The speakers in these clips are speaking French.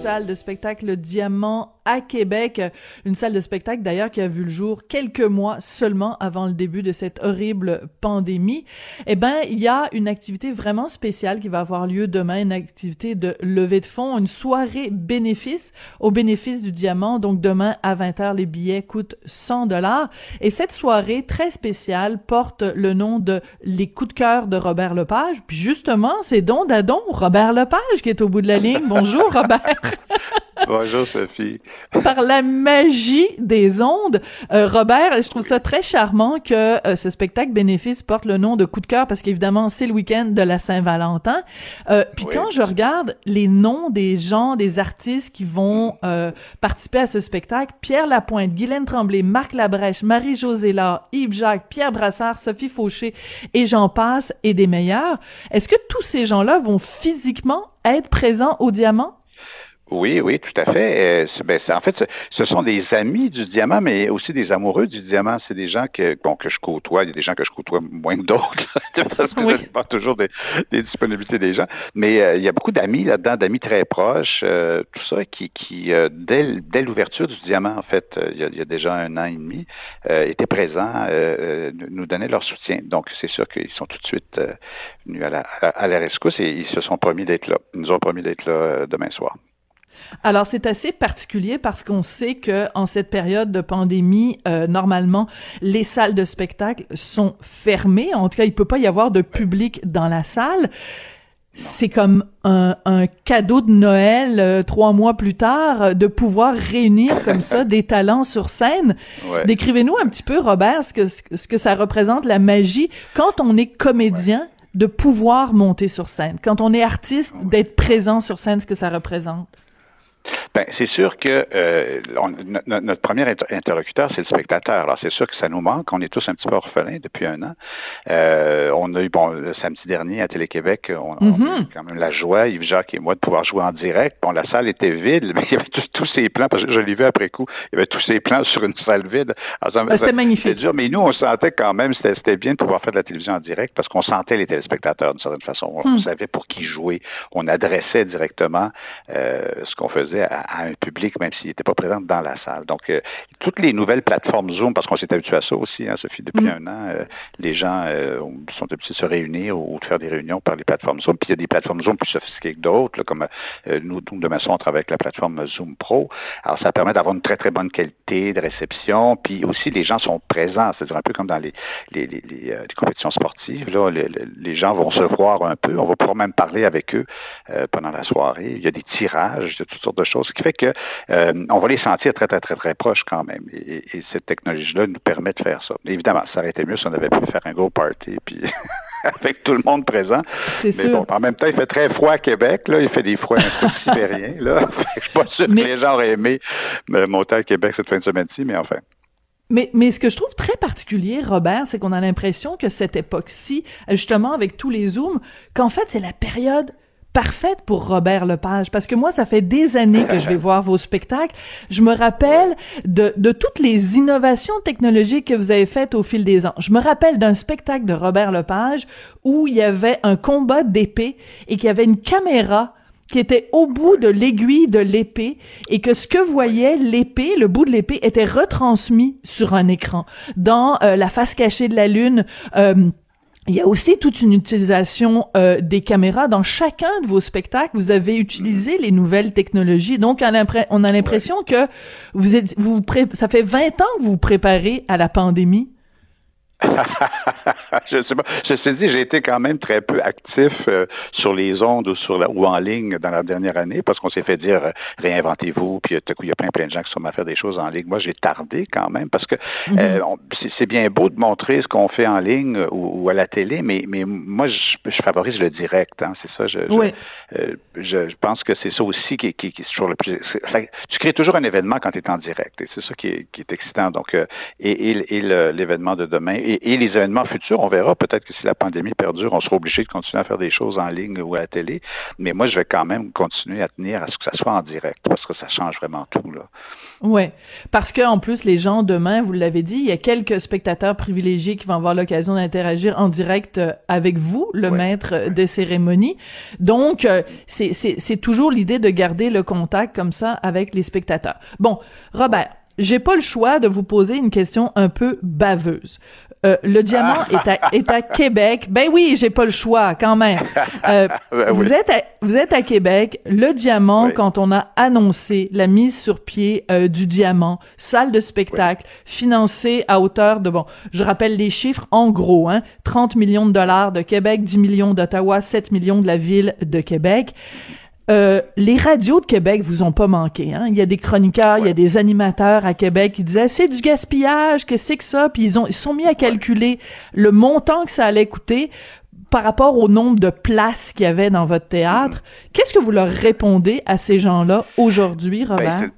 salle de spectacle Diamant à Québec. Une salle de spectacle d'ailleurs qui a vu le jour quelques mois seulement avant le début de cette horrible pandémie. Eh ben, il y a une activité vraiment spéciale qui va avoir lieu demain, une activité de levée de fonds, une soirée bénéfice au bénéfice du diamant. Donc demain à 20h, les billets coûtent 100 dollars. Et cette soirée très spéciale porte le nom de Les coups de cœur de Robert Lepage. Puis justement, c'est Don Dadon, Robert Lepage qui est au bout de la ligne. Bonjour Robert. Bonjour Sophie. Par la magie des ondes, euh, Robert, je trouve ça très charmant que euh, ce spectacle bénéfice porte le nom de coup de cœur parce qu'évidemment c'est le week-end de la Saint-Valentin. Euh, puis quand je regarde les noms des gens, des artistes qui vont participer à ce spectacle, Pierre Lapointe, Guylaine Tremblay, Marc Labrèche, Marie-Josée Laure, Yves Jacques, Pierre Brassard, Sophie Fauché et j'en passe et des meilleurs. Est-ce que tous ces gens-là vont physiquement être présents au Diamant? Oui, oui, tout à fait. Euh, ben, en fait, ce sont des amis du diamant, mais aussi des amoureux du diamant. C'est des gens que, bon, que je côtoie. Il y a des gens que je côtoie moins que d'autres, parce que je pas toujours des, disponibilités des gens. Mais euh, il y a beaucoup d'amis là-dedans, d'amis très proches, euh, tout ça, qui, qui dès, dès l'ouverture du diamant, en fait, il y, a, il, y a, déjà un an et demi, étaient présents, nous donnaient leur soutien. Donc, c'est sûr qu'ils sont tout de suite venus à la, à la rescousse et ils se sont promis d'être là. Ils nous ont promis d'être là demain soir. Alors c'est assez particulier parce qu'on sait que en cette période de pandémie, euh, normalement les salles de spectacle sont fermées. En tout cas, il peut pas y avoir de public dans la salle. C'est comme un, cadeau de Noël euh, trois mois plus tard de pouvoir réunir comme ça des talents sur scène. Décrivez-nous un petit peu, Robert, ce que, ce que ça représente la magie quand on est comédien de pouvoir monter sur scène, quand on est artiste d'être présent sur scène, ce que ça représente. Ben, c'est sûr que euh, notre premier interlocuteur, c'est le spectateur. Alors, c'est sûr que ça nous manque. On est tous un petit peu orphelins depuis un an. Euh, on a eu, bon, le samedi dernier à Télé-Québec, on, a mm-hmm. eu quand même la joie, Yves Jacques et moi, de pouvoir jouer en direct. Bon, la salle était vide, mais il y avait tous, ces plans, parce que je l'ai vu après coup, il y avait tous ces plans sur une salle vide. Ben, c'était magnifique. Dur, mais nous, on sentait quand même, c'était bien de pouvoir faire de la télévision en direct, parce qu'on sentait les téléspectateurs d'une certaine façon. On hmm. savait pour qui jouer. On adressait directement euh, ce qu'on faisait à à, un public, même s'il n'était pas présent dans la salle. Donc, euh, toutes les nouvelles plateformes Zoom, parce qu'on s'est habitué à ça aussi, hein, Sophie, depuis mm. un an, euh, les gens euh, sont habitués de se réunir ou de faire des réunions par les plateformes Zoom. Puis il y a des plateformes Zoom plus sophistiquées que d'autres, comme nous, nous, de maçon, on travaille avec la plateforme Zoom Pro. Alors, ça permet d'avoir une très, très bonne qualité de réception. Puis aussi, les gens sont présents, c'est-à-dire un peu comme dans les, les, les, les, compétitions sportives. Là, les, gens vont se voir un peu. On va pouvoir même parler avec eux pendant la soirée. Il y a des tirages, de toutes sortes de choses qui fait que euh, on va les sentir très, très, très, très proches quand même. Et, cette technologie-là nous permet de faire ça. évidemment, ça aurait été mieux si on avait pu faire un gros party, puis avec tout le monde présent. C'est Mais bon, en même temps, il fait très froid à Québec, là. Il fait des froids un peu sibériens, là. Je suis pas sûr que les gens auraient aimé monter à Québec cette fin de semaine-ci, mais enfin. Mais, mais ce que je trouve très particulier, Robert, c'est qu'on a l'impression que cette époque-ci, justement avec tous les zooms, qu'en fait, c'est la période parfaite pour Robert Lepage parce que moi ça fait des années que je vais voir vos spectacles. Je me rappelle de, de toutes les innovations technologiques que vous avez faites au fil des ans. Je me rappelle d'un spectacle de Robert Lepage où il y avait un combat d'épée et qu'il y avait une caméra qui était au bout de l'aiguille de l'épée et que ce que voyait l'épée, le bout de l'épée, était retransmis sur un écran. Dans euh, La face cachée de la lune, euh, il y a aussi toute une utilisation euh, des caméras dans chacun de vos spectacles. Vous avez utilisé les nouvelles technologies. Donc, on a l'impression que vous êtes, vous ça fait 20 ans que vous vous préparez à la pandémie. je sais pas. Je te dis, j'ai été quand même très peu actif euh, sur les ondes ou sur la, ou en ligne dans la dernière année parce qu'on s'est fait dire euh, réinventez-vous, puis tout coup, il y a plein plein de gens qui sont à faire des choses en ligne. Moi, j'ai tardé quand même parce que mhm. euh, c'est bien beau de montrer ce qu'on fait en ligne ou, à la télé, mais mais moi, je, favorise le direct. Hein, c'est ça. Je, je, je, pense que c'est ça aussi qui, qui, qui est toujours le plus. tu crées toujours un événement quand tu es en direct, et c'est ça qui est, qui est excitant. Donc, et, et, et l'événement de demain et, les événements futurs, on verra peut-être que si la pandémie perdure, on sera obligé de continuer à faire des choses en ligne ou à la télé. Mais moi, je vais quand même continuer à tenir à ce que ça soit en direct parce que ça change vraiment tout. Là. Ouais, parce que en plus les gens demain, vous l'avez dit, il y a quelques spectateurs privilégiés qui vont avoir l'occasion d'interagir en direct euh, avec vous, le maître de cérémonie. Donc euh, c'est c'est toujours l'idée de garder le contact comme ça avec les spectateurs. Bon, Robert, j'ai pas le choix de vous poser une question un peu baveuse. Euh, le diamant est, à, est à Québec. Ben oui, j'ai pas le choix quand même. Euh, ben vous êtes à, vous êtes à Québec. Le diamant, quand on a annoncé la mise sur pied euh, du diamant, salle de spectacle financée à hauteur de bon, je rappelle les chiffres en gros, hein, 30 millions de dollars de Québec, 10 millions d'Ottawa, 7 millions de la ville de Québec. Euh, les radios de Québec vous ont pas manqué. Hein? Il y a des chroniqueurs, il y a des animateurs à Québec qui disaient c'est du gaspillage, que c'est que ça, puis ils ont ils sont mis à calculer le montant que ça allait coûter par rapport au nombre de places qu'il y avait dans votre théâtre. Mm-hmm. Qu'est-ce que vous leur répondez à ces gens-là aujourd'hui, ben, Robert? Ben,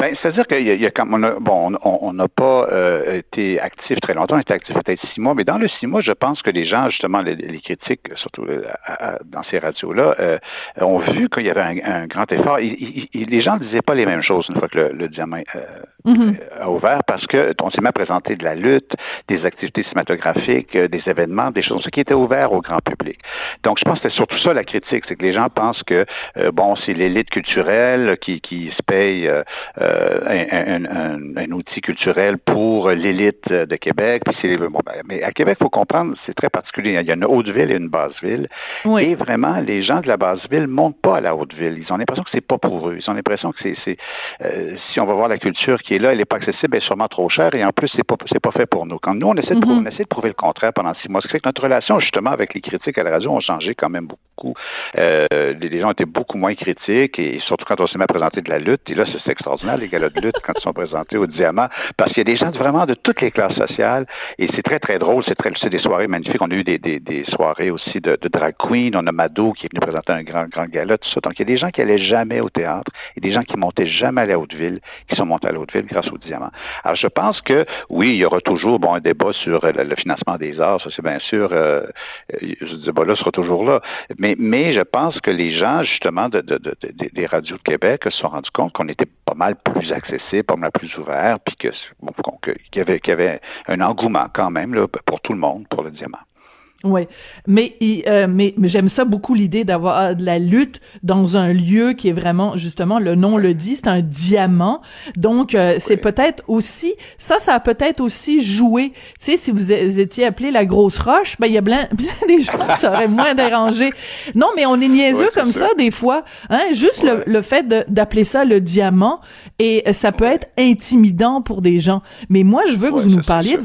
c'est-à-dire qu'il y a, on on n'a pas euh, été actif très longtemps, on été actif peut-être six mois, mais dans le six mois, je pense que les gens, justement, les, critiques, surtout euh, dans ces radios-là, euh, ont vu qu'il y avait un, grand effort. les gens ne disaient pas les mêmes choses une fois que le, diamant mm-hmm. a ouvert, parce que on s'est mis à présenter de la lutte, des activités cinématographiques, des événements, des choses qui étaient ouvertes au grand public. Donc, je pense que c'est surtout ça la critique, c'est que les gens pensent que bon, c'est l'élite culturelle qui, qui se paye euh, un, un, un, outil culturel pour l'élite de Québec. Puis bon, ben, mais à Québec, il faut comprendre, c'est très particulier. Il y a une haute ville et une basse ville. Et vraiment, les gens de la basse ville montent pas à la haute ville. Ils ont l'impression que c'est pas pour eux. Ils ont l'impression que c'est, euh, si on va voir la culture qui est là, elle n'est pas accessible, elle est sûrement trop chère. Et en plus, c'est pas, c'est pas fait pour nous. Quand nous, on essaie, de, on essaie de prouver le contraire pendant six mois. Ce qui fait que notre relation, justement, avec les critiques à la radio ont changé quand même beaucoup. Euh, les, gens étaient beaucoup moins critiques et surtout quand on s'est mis à présenter de la lutte. Et là, c'est extraordinaire les galas de lutte quand ils sont présentés au Diamant, parce qu'il y a des gens vraiment de toutes les classes sociales, et c'est très, très drôle, c'est très, c'est des soirées magnifiques. On a eu des, des, des soirées aussi de, de, drag queen, on a Mado qui est venu présenter un grand, grand gala, tout ça. Donc, il y a des gens qui allaient jamais au théâtre, et des gens qui montaient jamais à la Haute-Ville, qui sont montés à la Haute-Ville grâce au Diamant. Alors, je pense que, oui, il y aura toujours, bon, un débat sur euh, le, financement des arts, ça c'est bien sûr, euh, je dis, bon, là, sera toujours là. Mais, mais je pense que les gens, justement, de, de, de des radios de Québec se sont rendus compte qu'on était pas mal plus accessible, pas mal plus ouvert, puis qu'il y avait, qu'il y avait un engouement quand même là, pour tout le monde pour le diamant. Oui, mais, euh, mais, mais j'aime ça beaucoup l'idée d'avoir euh, de la lutte dans un lieu qui est vraiment justement le nom le dit, c'est un diamant. Donc euh, c'est peut-être aussi ça, ça a peut-être aussi joué. Tu sais, si vous, étiez appelé la grosse roche, ben il y a plein, des gens qui seraient moins dérangés. Non, mais on est niaiseux comme ça. des fois, hein. Juste le, le fait d'appeler ça le diamant et ça peut être intimidant pour des gens. Mais moi, je veux que vous nous parliez de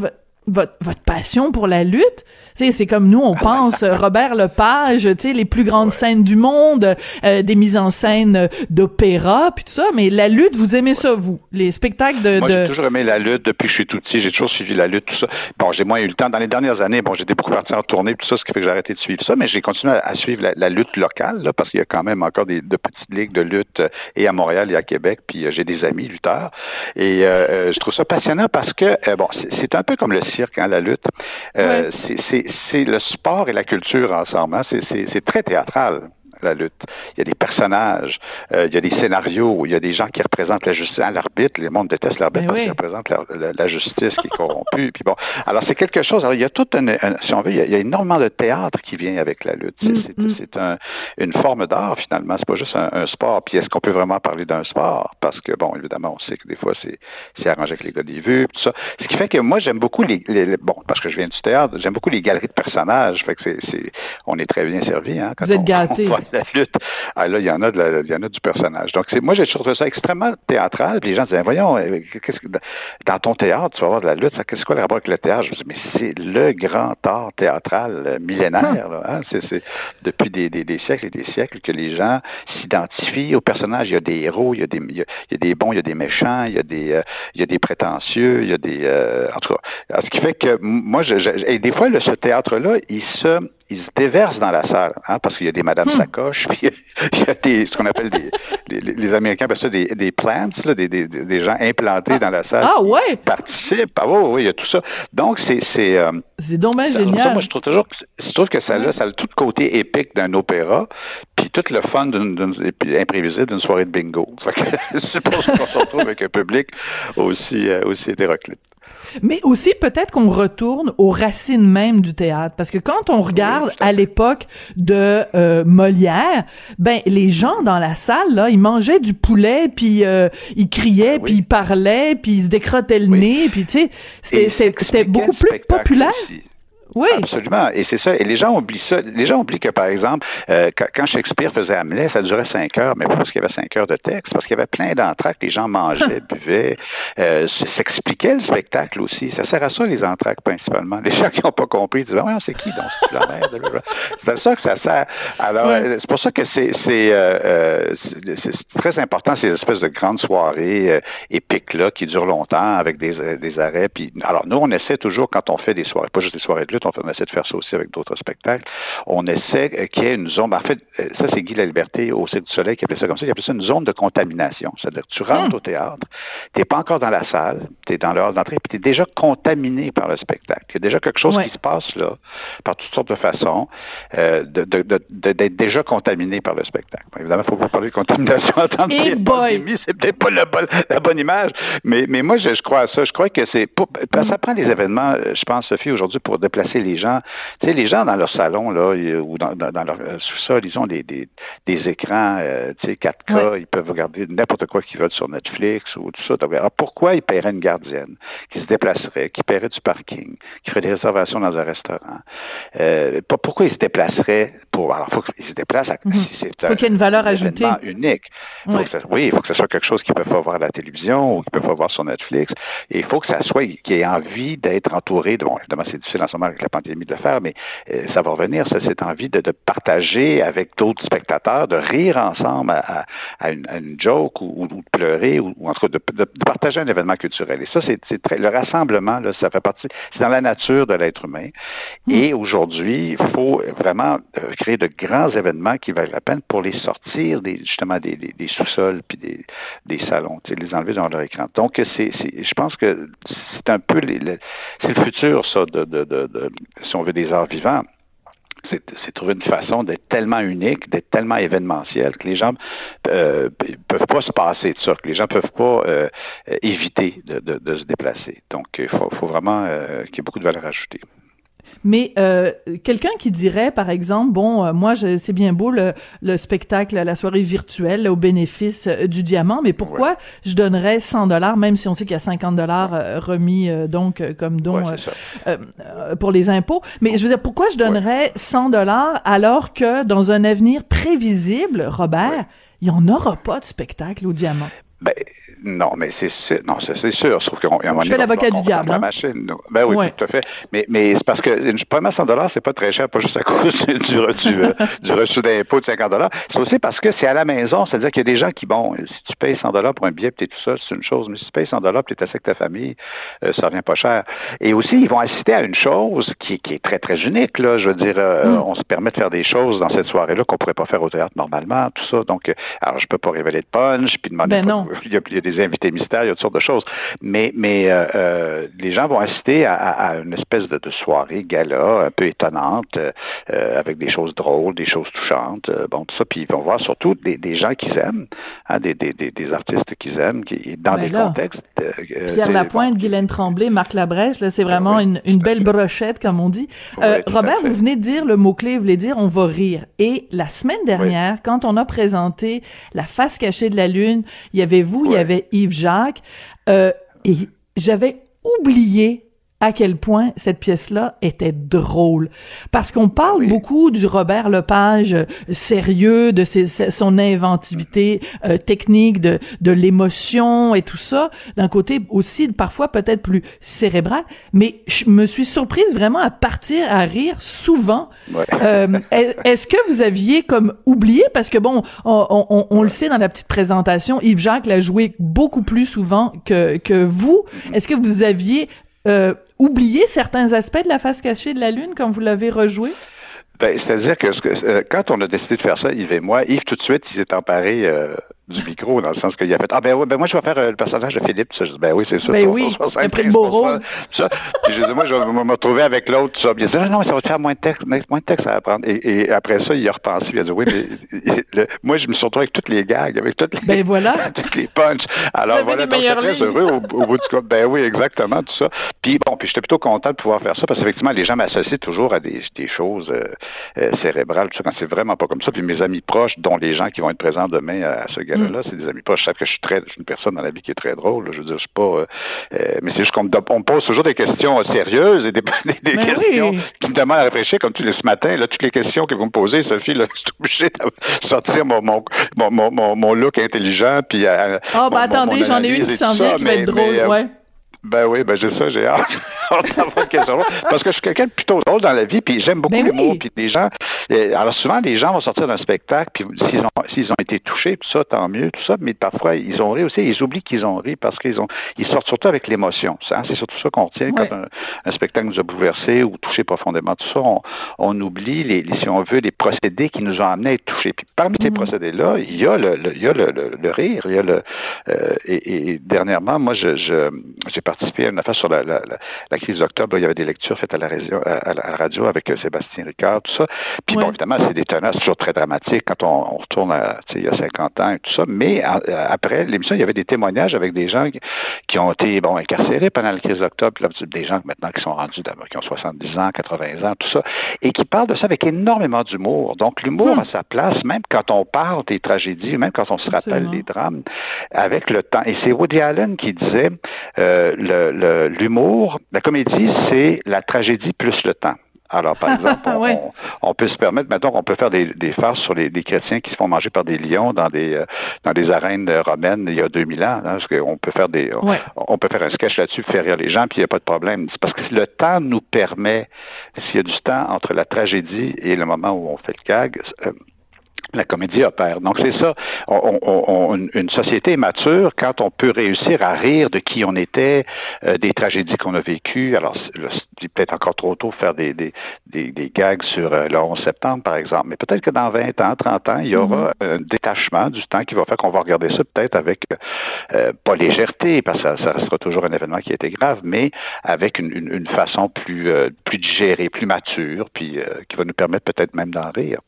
votre, votre passion pour la lutte c'est comme nous, on ah pense euh, Robert Lepage, tu sais, les plus grandes scènes du monde, euh, des mises en scène d'opéra, puis tout ça. Mais la lutte, vous aimez ça, vous, les spectacles de. Moi, j'ai toujours aimé la lutte depuis que je suis tout petit. J'ai toujours suivi la lutte, tout ça. Bon, j'ai moins eu le temps dans les dernières années. Bon, j'étais beaucoup parti en tournée, tout ça, ce qui fait que j'ai arrêté de suivre ça. Mais j'ai continué à, suivre la, lutte locale, là, parce qu'il y a quand même encore des de petites ligues de lutte euh, et à Montréal et à Québec. Puis j'ai des amis lutteurs et je trouve ça passionnant parce que bon, c'est un peu comme le cirque, hein, la lutte. c'est c'est le sport et la culture ensemble. Hein. C'est très théâtral la lutte. Il y a des personnages, euh, il y a des scénarios, il y a des gens qui représentent la justice. Hein, l'arbitre, les monde déteste l'arbitre ben parce qu'il représente la, justice qui est corrompue. Puis bon, alors c'est quelque chose. Alors il y a tout un, si on veut, il y, a, énormément de théâtre qui vient avec la lutte. C'est mm, mm. un, une forme d'art finalement. C'est pas juste un, sport. Puis est-ce qu'on peut vraiment parler d'un sport? Parce que bon, évidemment, on sait que des fois c'est arrangé avec les gars des vues, tout ça. Ce qui fait que moi j'aime beaucoup les, bon parce que je viens du théâtre, j'aime beaucoup les galeries de personnages. Fait que c'est on est très bien servi. Hein, Vous êtes gâté. la lutte. Ah, là, il y en a, de il y en a du personnage. Donc, moi, j'ai trouvé ça extrêmement théâtral. Puis les gens disaient, voyons, euh, qu'est-ce que, dans ton théâtre, tu vas avoir de la lutte. Qu'est-ce quoi le rapport avec le théâtre? Je me dis, mais c'est le grand art théâtral euh, millénaire. Là, hein? c'est, depuis des, des, des, siècles et des siècles que les gens s'identifient aux personnages. Il y a des héros, il y a des, des bons, il y a des méchants, il y a des, euh, il y a des prétentieux, il y a des, en tout cas, ce qui fait que moi, je, et des fois, ce théâtre-là, il se ils se déversent dans la salle, hein, parce qu'il y a des Madame hmm. Sacoche, puis il y a des, ce qu'on appelle des, les, les, Américains appellent ça des, des plants, là, des, des, des gens implantés ah. dans la salle. Ah ouais? Qui participent. Ah oui, oui, il y a tout ça. Donc, c'est, c'est, euh, c'est dommage génial. moi, je trouve toujours, je trouve que ça, a, ça a tout le côté épique d'un opéra, puis tout le fun d'une, d'une imprévisible d'une soirée de bingo. c'est pour ça qu'on se retrouve avec un public aussi, euh, aussi hétéroclite. Mais aussi peut-être qu'on retourne aux racines même du théâtre, parce que quand on regarde à l'époque de euh, Molière, ben les gens dans la salle là, ils mangeaient du poulet, puis euh, ils criaient, puis ils parlaient, puis ils se décrottaient le nez, puis tu sais, c'était c'était beaucoup plus populaire. Oui. Absolument. Et c'est ça. Et les gens oublient ça. Les gens oublient que, par exemple, euh, quand Shakespeare faisait Hamlet, ça durait cinq heures, mais pas parce qu'il y avait cinq heures de texte, parce qu'il y avait plein d'entractes. Les gens mangeaient, buvaient, euh, s'expliquaient le spectacle aussi. Ça sert à ça, les entractes, principalement. Les gens qui n'ont pas compris disent, ah, c'est qui, donc, c'est la merde? c'est à ça que ça sert. Alors, euh, c'est pour ça que c'est, c'est, euh, c'est très important, ces espèces de grandes soirées épiques-là qui durent longtemps avec des, des arrêts. Puis, alors, nous, on essaie toujours, quand on fait des soirées, pas juste des soirées de lutte, on, essaie de faire ça aussi avec d'autres spectacles. On essaie euh, qu'il y ait une zone. En fait, euh, ça, c'est Guy La Liberté au Cirque du Soleil qui appelait ça comme ça. Il appelait ça une zone de contamination. C'est-à-dire que tu rentres hmm. au théâtre, tu n'es pas encore dans la salle, tu es dans l'heure d'entrée, puis tu es déjà contaminé par le spectacle. Il y a déjà quelque chose qui se passe là, par toutes sortes de façons, euh, d'être déjà contaminé par le spectacle. évidemment, il faut pas parler de contamination en tant que pandémie, c'est peut-être pas la bonne image, mais, mais moi, je, crois à ça. Je crois que c'est... Ça prend les événements, je pense, Sophie, aujourd'hui, pour déplacer les gens. Tu sais, les gens dans leur salon, là, ou dans, leur euh, sous-sol, ils ont des, des, écrans, euh, tu sais, 4K, ils peuvent regarder n'importe quoi qu'ils veulent sur Netflix ou tout ça. Alors, pourquoi ils paieraient une gardienne qui se déplacerait, qui paierait du parking, qui ferait des réservations dans un restaurant? Euh, pourquoi ils se déplaceraient pour... Alors, faut qu'ils se déplacent à... Mhm. faut qu'il y ait une valeur ajoutée. unique. oui, il faut que ce soit quelque chose qu'ils peuvent voir à la télévision ou qu'ils peuvent voir sur Netflix. Et il faut que ça soit, qu'ils aient envie d'être entouré de, bon, évidemment, c'est difficile en ce moment avec la pandémie de le faire, mais euh, ça va revenir, ça, cette envie de, de partager avec d'autres spectateurs, de rire ensemble à, à, une, à une, joke ou, ou, de pleurer, ou, ou en tout cas de, de, partager un événement culturel. Et ça, c'est très, le rassemblement, là, ça fait partie, c'est dans la nature de l'être humain. Hmm. Et aujourd'hui, il faut vraiment euh, créer de grands événements qui valent la peine pour les sortir des, justement des, des, des sous-sols puis des, des salons, les enlever dans leur écran. Donc, c'est, je pense que c'est un peu les, c'est le futur, ça, de, de, de, si on veut des arts vivants, c'est trouver une façon d'être tellement unique, d'être tellement événementiel que les gens euh, peuvent pas se passer de ça, que les gens peuvent pas euh, éviter de, se déplacer. Donc, il faut, faut, vraiment euh, qu'il y ait beaucoup de valeur ajoutée. Mais euh, quelqu'un qui dirait, par exemple, bon, euh, moi, c'est bien beau le, le, spectacle, la soirée virtuelle au bénéfice euh, du diamant, mais pourquoi je donnerais 100 dollars, même si on sait qu'il y a 50 dollars euh, remis donc comme don pour les impôts? Mais je veux dire, pourquoi je donnerais 100 dollars alors que dans un avenir prévisible, Robert, il n'y en aura pas de spectacle au diamant? Ben, non, mais c'est non, c'est sûr. Sauf qu'on Je fais l'avocat du diable. Hein? Machine, ben oui, tout à fait. Mais, mais c'est parce que une première 100 dollars, c'est pas très cher, pas juste à cause du, du, euh, du reçu d'impôt de 50 dollars. C'est aussi parce que c'est à la maison, c'est-à-dire qu'il y a des gens qui, bon, si tu payes 100 dollars pour un billet, t'es tout seul, c'est une chose. Mais si tu payes 100 dollars, t'es assis avec ta famille, euh, ça revient pas cher. Et aussi, ils vont assister à une chose qui, qui est très très unique. Là, je veux dire, euh, mm. on se permet de faire des choses dans cette soirée-là qu'on pourrait pas faire au théâtre normalement, tout ça. Donc, alors je peux pas révéler de punch, puis demander. Ben non. Il y, a, des invités mystères il y a toutes sortes de choses. Mais, mais euh, euh, les gens vont assister à, à une espèce de, de, soirée gala un peu étonnante, euh, avec des choses drôles, des choses touchantes, bon, tout ça. Puis ils vont voir surtout des, des gens qu'ils aiment, hein, des, des, des, artistes qu'ils aiment, qui, dans ben des contextes. Pierre Lapointe, Guylaine Tremblay, Marc Labrèche, là, c'est vraiment une, une belle brochette, comme on dit. Robert, vous venez de dire le mot-clé, vous voulez dire on va rire. Et la semaine dernière, quand on a présenté La face cachée de la Lune, il y avait vous, il y avait Yves Jacques, euh, et j'avais oublié à quel point cette pièce-là était drôle. Parce qu'on parle beaucoup du Robert Lepage euh, sérieux, de ses, son inventivité euh, technique, de, de l'émotion et tout ça, d'un côté aussi parfois peut-être plus cérébral, mais je me suis surprise vraiment à partir à rire souvent. Euh, est-ce que vous aviez comme oublié, parce que bon, on, on, on le sait dans la petite présentation, Yves Jacques l'a joué beaucoup plus souvent que, que vous. Mm-hmm. Est-ce que vous aviez euh, oublier certains aspects de la face cachée de la Lune quand vous l'avez rejoué? Ben, c'est-à-dire que, euh, quand on a décidé de faire ça, Yves et moi, Yves tout de suite, il s'est emparé euh, du micro, dans le sens qu'il a fait Ah ben oui, ben moi je vais faire euh, le personnage de Philippe. Ça, je dis, ben oui, c'est ça. Ben oui, il a pris le beau rôle. Ça. Puis je dis, moi, je vais me retrouver avec l'autre, ça. Puis il a dit, non, non, ça va te faire moins de texte, moins de texte à apprendre. Et, et après ça, il a repensé, il a dit, oui, mais moi, je me suis retrouvé avec toutes les gags, avec toutes les, ben voilà. toutes les punchs. Alors voilà, donc j'étais très heureux au, bout du compte. Ben oui, exactement, tout ça. Puis bon, puis j'étais plutôt content de pouvoir faire ça, parce qu'effectivement, les gens m'associent toujours à des, des choses euh, euh, cérébrales, tout ça, quand c'est vraiment pas comme ça. Puis mes amis proches, dont les gens qui vont être présents demain à, ce mm. c'est des amis proches je sais que je suis très, je suis une personne dans la vie qui est très drôle. Je veux dire, je suis pas, euh, euh, mais c'est juste qu'on me, pose toujours des questions sérieuses et des, des, ben questions qui me demandent à réfléchir, comme tu ce matin. Là, toutes les questions que vous me posez, Sophie, là, je suis obligé de sortir mon, mon, mon, mon, look intelligent. Puis, ah, oh, ben attendez, j'en ai une qui s'en vient qui va être drôle, euh, ouais. Ben oui, ben j'ai ça, j'ai hâte. Parce que je suis quelqu'un de plutôt drôle dans la vie, puis j'aime beaucoup ben l'humour, puis les gens. Euh, alors souvent, les gens vont sortir d'un spectacle, puis s'ils ont s'ils ont été touchés, tout ça, tant mieux, tout ça. Mais parfois, ils ont ri aussi. Ils oublient qu'ils ont ri parce qu'ils ont ils sortent surtout avec l'émotion. Hein, c'est surtout ça qu'on retient quand un, spectacle nous a bouleversé ou touché profondément. Tout ça, on, oublie les, si on veut, les procédés qui nous ont amenés à être touchés. Puis parmi ces mm. procédés-là, il y a le, il y a le, le, rire, il y a le euh, et, et, dernièrement, moi, je j'ai participé à une affaire sur la, la, la crise d'octobre. Il y avait des lectures faites à la, radio, à, la radio avec euh, Sébastien Ricard, tout ça. Puis bon, évidemment, c'est des tenaces toujours très dramatiques quand on, on retourne à, il y a 50 ans et tout ça. Mais euh, après l'émission, il y avait des témoignages avec des gens qui, ont été bon incarcérés pendant la crise d'octobre, des gens maintenant qui sont rendus qui ont 70 ans, 80 ans, tout ça, et qui parlent de ça avec énormément d'humour. Donc l'humour hmm. a sa place, même quand on parle des tragédies, même quand on se rappelle des drames, avec le temps. Et c'est Woody Allen qui disait euh, l'humour, la comédie, c'est la tragédie plus le temps. Alors, par exemple, on, peut se permettre, maintenant qu'on peut faire des, des farces sur les, chrétiens qui se font manger par des lions dans des euh, dans des arènes romaines il y a 2000 ans. Hein, parce qu'on peut faire des, on, peut faire un sketch là-dessus, faire rire les gens, puis il n'y a pas de problème. C'est parce que le temps nous permet, s'il y a du temps entre la tragédie et le moment où on fait le gag, euh, la comédie opère. Donc c'est ça. une société est mature quand on peut réussir à rire de qui on était, euh, des tragédies qu'on a vécues. Alors c'est peut-être encore trop tôt faire des, des, des, gags sur euh, le 11 septembre, par exemple. Mais peut-être que dans 20 ans, 30 ans, il y aura mm-hmm. un détachement du temps qui va faire qu'on va regarder ça peut-être avec euh, pas légèreté, parce que ça, restera toujours un événement qui a été grave, mais avec une, une, une façon plus, plus digérée, plus mature, puis qui va nous permettre peut-être même d'en rire.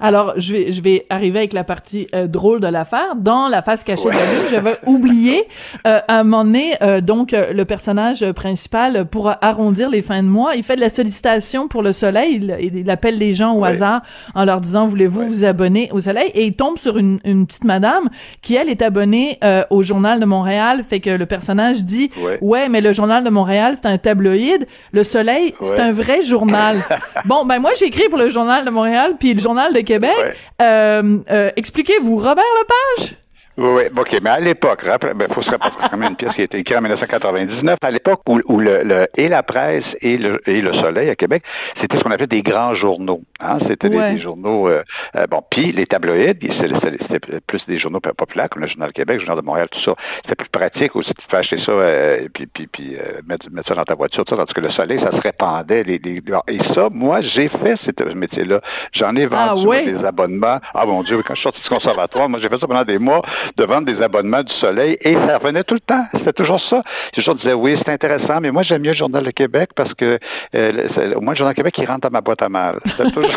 Alors, je vais, je vais arriver avec la partie euh, drôle de l'affaire. Dans la face cachée de la lune, j'avais oublié euh, à un moment donné, euh, donc le personnage principal, pour arrondir les fins de mois, il fait de la sollicitation pour le soleil. Il, il appelle les gens au hasard en leur disant voulez-vous vous abonner au soleil? Et il tombe sur une, une petite madame qui elle est abonnée au journal de Montréal. Fait que le personnage dit ouais, mais le journal de Montréal c'est un tabloïd. Le soleil c'est un vrai journal. bon ben moi j'écris pour le journal de Montréal puis le journal de Québec. Euh, euh, expliquez-vous, Robert Lepage? Oui, oui, OK, mais à l'époque, il ben, faut se rappeler quand même une pièce qui a été écrite en 1999, à l'époque où, où le, le, et la presse et le, et le Soleil à Québec, c'était ce qu'on appelait des grands journaux. Hein? C'était des, journaux, euh, euh, bon, puis les tabloïds, c'était plus des journaux populaires comme le Journal de Québec, le Journal de Montréal, tout ça. C'était plus pratique aussi de faire acheter ça euh, et puis, puis, puis mettre, mettre, ça dans ta voiture, tout ça, tandis que le Soleil, ça se répandait. Les, les, et ça, moi, j'ai fait ce métier-là. J'en ai ah vendu des abonnements. Ah mon Dieu, quand je suis sorti du conservatoire, moi, j'ai fait ça pendant des mois de vendre des abonnements du Soleil et ça revenait tout le temps. C'était toujours ça. Je toujours disais oui, c'est intéressant, mais moi j'aime mieux le Journal de Québec parce que euh, au moins le Journal de Québec il rentre dans ma boîte à mal. C'était toujours,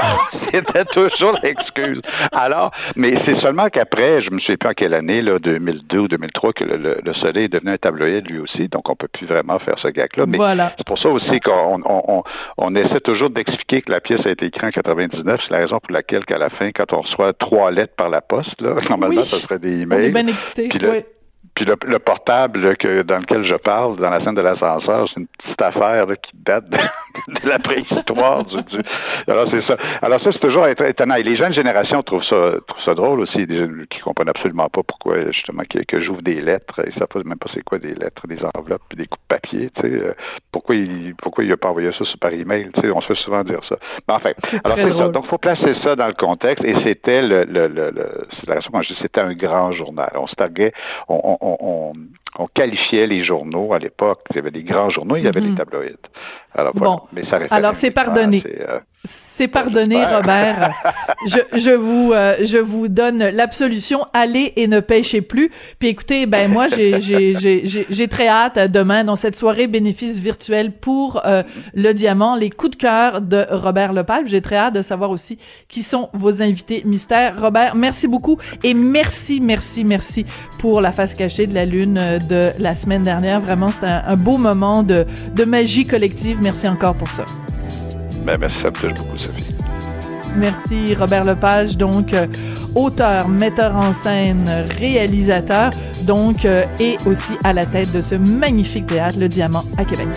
toujours l'excuse. Alors, mais c'est seulement qu'après, je me souviens plus en quelle année, là, 2002 ou 2003, que le, Soleil est devenu un tabloïd lui aussi, donc on peut plus vraiment faire ce gag-là. Mais voilà. c'est pour ça aussi qu'on on, on, essaie toujours d'expliquer que la pièce a été écrite en 99. C'est la raison pour laquelle qu'à la fin, quand on reçoit trois lettres par la poste, là, normalement, ça serait des emails. Puis Puis le, portable que, dans lequel je parle, dans la scène de l'ascenseur, c'est une petite affaire qui date de, la préhistoire. du, Alors c'est ça. Alors ça, c'est toujours étonnant. Et les jeunes générations trouvent ça, trouvent ça drôle aussi, des jeunes qui comprennent absolument pas pourquoi justement que, que j'ouvre des lettres. Ils savent même pas c'est quoi des lettres, des enveloppes, des coups de papier. Tu sais, euh, pourquoi il pourquoi il a pas envoyé ça par email. Tu sais, on se fait souvent dire ça. Mais enfin, alors c'est ça. Donc faut placer ça dans le contexte. Et c'était le, le, le, c'est la raison quand je dis c'était un grand journal. On se targuait, on, on, on, on qualifiait les journaux à l'époque. Il y avait des grands journaux, il y avait des mhm. tabloïds. Alors, bon. Mais ça Alors, c'est pardonné. Euh, c'est pardonné, Robert. je, je vous euh, je vous donne l'absolution. Allez et ne pêchez plus. Puis écoutez, ben moi j'ai j'ai j'ai j'ai très hâte demain dans cette soirée bénéfice virtuel pour euh, le diamant, les coups de cœur de Robert Lepage. J'ai très hâte de savoir aussi qui sont vos invités mystères. Robert, merci beaucoup et merci merci merci pour la face cachée de la lune de la semaine dernière. Vraiment, c'était un, un beau moment de de magie collective. Merci encore pour ça. Ben, merci, beaucoup, Sophie. Merci Robert Lepage, donc euh, auteur, metteur en scène, réalisateur, donc euh, et aussi à la tête de ce magnifique théâtre, le Diamant à Québec.